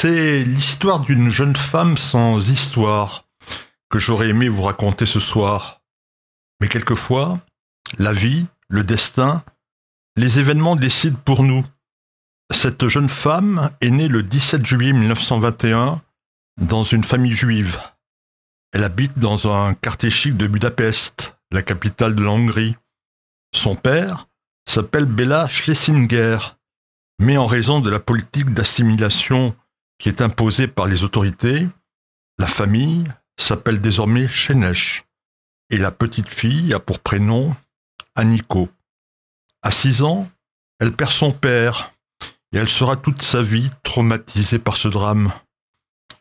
C'est l'histoire d'une jeune femme sans histoire que j'aurais aimé vous raconter ce soir. Mais quelquefois, la vie, le destin, les événements décident pour nous. Cette jeune femme est née le 17 juillet 1921 dans une famille juive. Elle habite dans un quartier chic de Budapest, la capitale de la Hongrie. Son père s'appelle Bella Schlesinger, mais en raison de la politique d'assimilation qui est imposée par les autorités, la famille s'appelle désormais Shenesh, et la petite fille a pour prénom Aniko. À six ans, elle perd son père, et elle sera toute sa vie traumatisée par ce drame.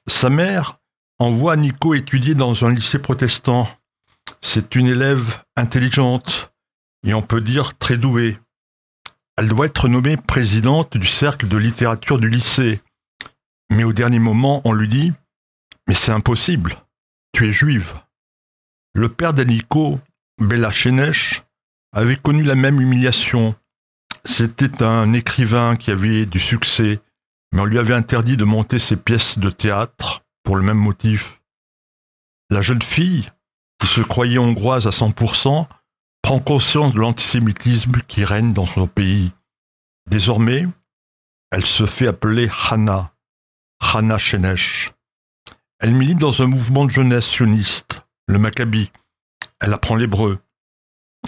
Sa mère envoie Aniko étudier dans un lycée protestant. C'est une élève intelligente, et on peut dire très douée. Elle doit être nommée présidente du cercle de littérature du lycée. Mais au dernier moment, on lui dit Mais c'est impossible, tu es juive. Le père d'Aniko, Bella Shenesh, avait connu la même humiliation. C'était un écrivain qui avait du succès, mais on lui avait interdit de monter ses pièces de théâtre pour le même motif. La jeune fille, qui se croyait hongroise à 100%, prend conscience de l'antisémitisme qui règne dans son pays. Désormais, elle se fait appeler Hana, Hana Shenesh. Elle milite dans un mouvement de jeunesse sioniste, le Maccabi. Elle apprend l'hébreu.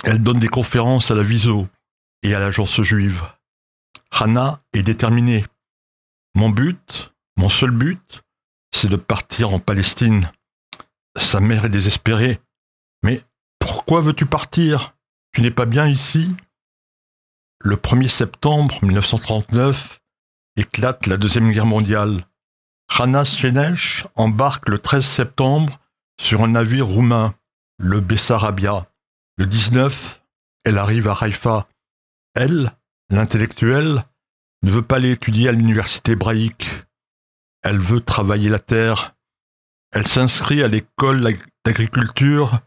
Elle donne des conférences à la Viso et à l'agence juive. Hana est déterminée. Mon but, mon seul but, c'est de partir en Palestine. Sa mère est désespérée. Mais pourquoi veux-tu partir? Tu n'es pas bien ici? Le 1er septembre 1939 éclate la Deuxième Guerre mondiale. Hana Shenesh embarque le 13 septembre sur un navire roumain, le Bessarabia. Le 19, elle arrive à Haïfa. Elle, l'intellectuelle, ne veut pas aller étudier à l'université hébraïque. Elle veut travailler la terre. Elle s'inscrit à l'école d'agriculture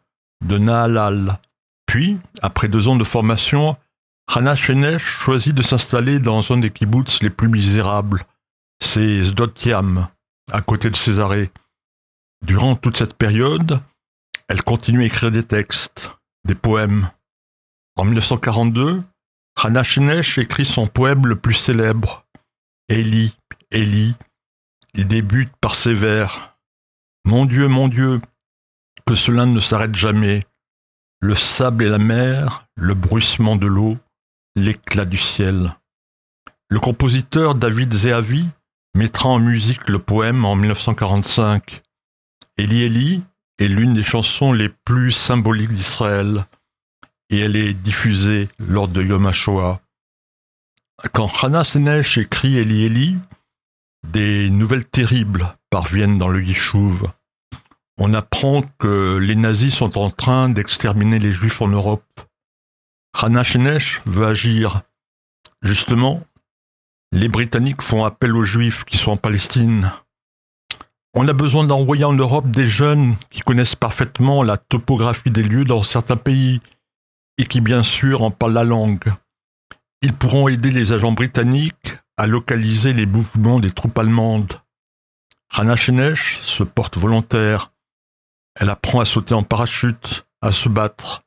de Nahalal. Puis, après deux ans de formation, Hana Shenesh choisit de s'installer dans un des kibbutz les plus misérables, c'est Sdot-Yam, à côté de Césarée. Durant toute cette période, elle continue à écrire des textes, des poèmes. En 1942, Hana Shenesh écrit son poème le plus célèbre, Eli, Eli. Il débute par ces vers. Mon Dieu, mon Dieu, que cela ne s'arrête jamais. Le sable et la mer, le bruissement de l'eau, l'éclat du ciel. Le compositeur David Zehavi mettra en musique le poème en 1945. Eli Eli est l'une des chansons les plus symboliques d'Israël et elle est diffusée lors de Yom HaShoah. Quand Hannah Senesh écrit Eli Eli, des nouvelles terribles parviennent dans le Yishuv on apprend que les nazis sont en train d'exterminer les juifs en Europe. Hannah Shenesh veut agir. Justement, les Britanniques font appel aux juifs qui sont en Palestine. On a besoin d'envoyer en Europe des jeunes qui connaissent parfaitement la topographie des lieux dans certains pays et qui bien sûr en parlent la langue. Ils pourront aider les agents britanniques à localiser les mouvements des troupes allemandes. Hannah Shenesh se porte volontaire elle apprend à sauter en parachute, à se battre,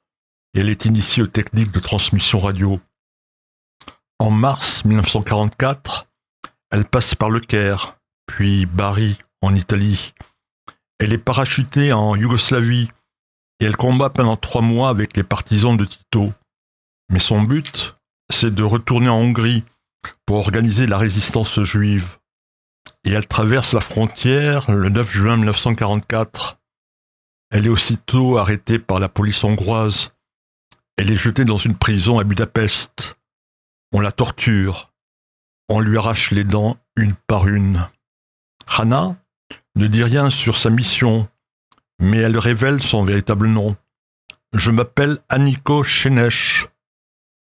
et elle est initiée aux techniques de transmission radio. En mars 1944, elle passe par le Caire, puis Bari en Italie. Elle est parachutée en Yougoslavie et elle combat pendant trois mois avec les partisans de Tito. Mais son but, c'est de retourner en Hongrie pour organiser la résistance juive. Et elle traverse la frontière le 9 juin 1944 elle est aussitôt arrêtée par la police hongroise. Elle est jetée dans une prison à Budapest. On la torture. On lui arrache les dents une par une. Hannah ne dit rien sur sa mission, mais elle révèle son véritable nom. Je m'appelle Aniko Shenesh.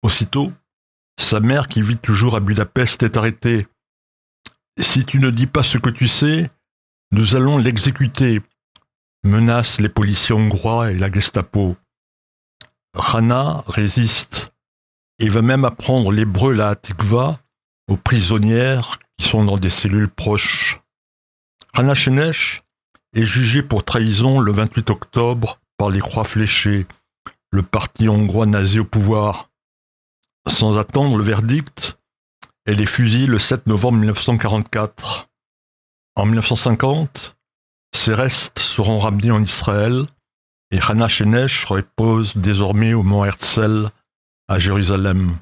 Aussitôt, sa mère, qui vit toujours à Budapest, est arrêtée. Si tu ne dis pas ce que tu sais, nous allons l'exécuter menace les policiers hongrois et la Gestapo. Rana résiste et va même apprendre l'hébreu la Tikva aux prisonnières qui sont dans des cellules proches. Rana Shenesh est jugée pour trahison le 28 octobre par les Croix Fléchées, le parti hongrois nazi au pouvoir. Sans attendre le verdict, elle est fusillée le 7 novembre 1944. En 1950, ses restes seront ramenés en Israël et Hannah Shenesh repose désormais au mont Herzl à Jérusalem.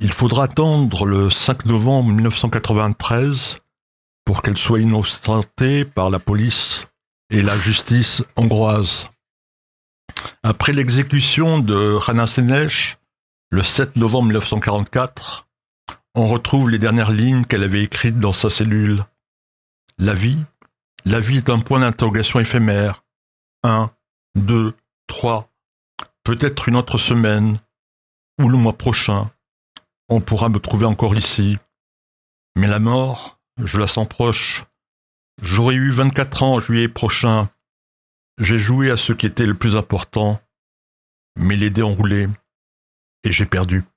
Il faudra attendre le 5 novembre 1993 pour qu'elle soit innocentée par la police et la justice hongroise. Après l'exécution de Hannah Shenesh, le 7 novembre 1944, on retrouve les dernières lignes qu'elle avait écrites dans sa cellule. La vie, la vie est un point d'interrogation éphémère. Un, deux, trois, peut-être une autre semaine, ou le mois prochain, on pourra me trouver encore ici. Mais la mort, je la sens proche. J'aurai eu 24 ans en juillet prochain. J'ai joué à ce qui était le plus important, mais les dés ont roulé, et j'ai perdu.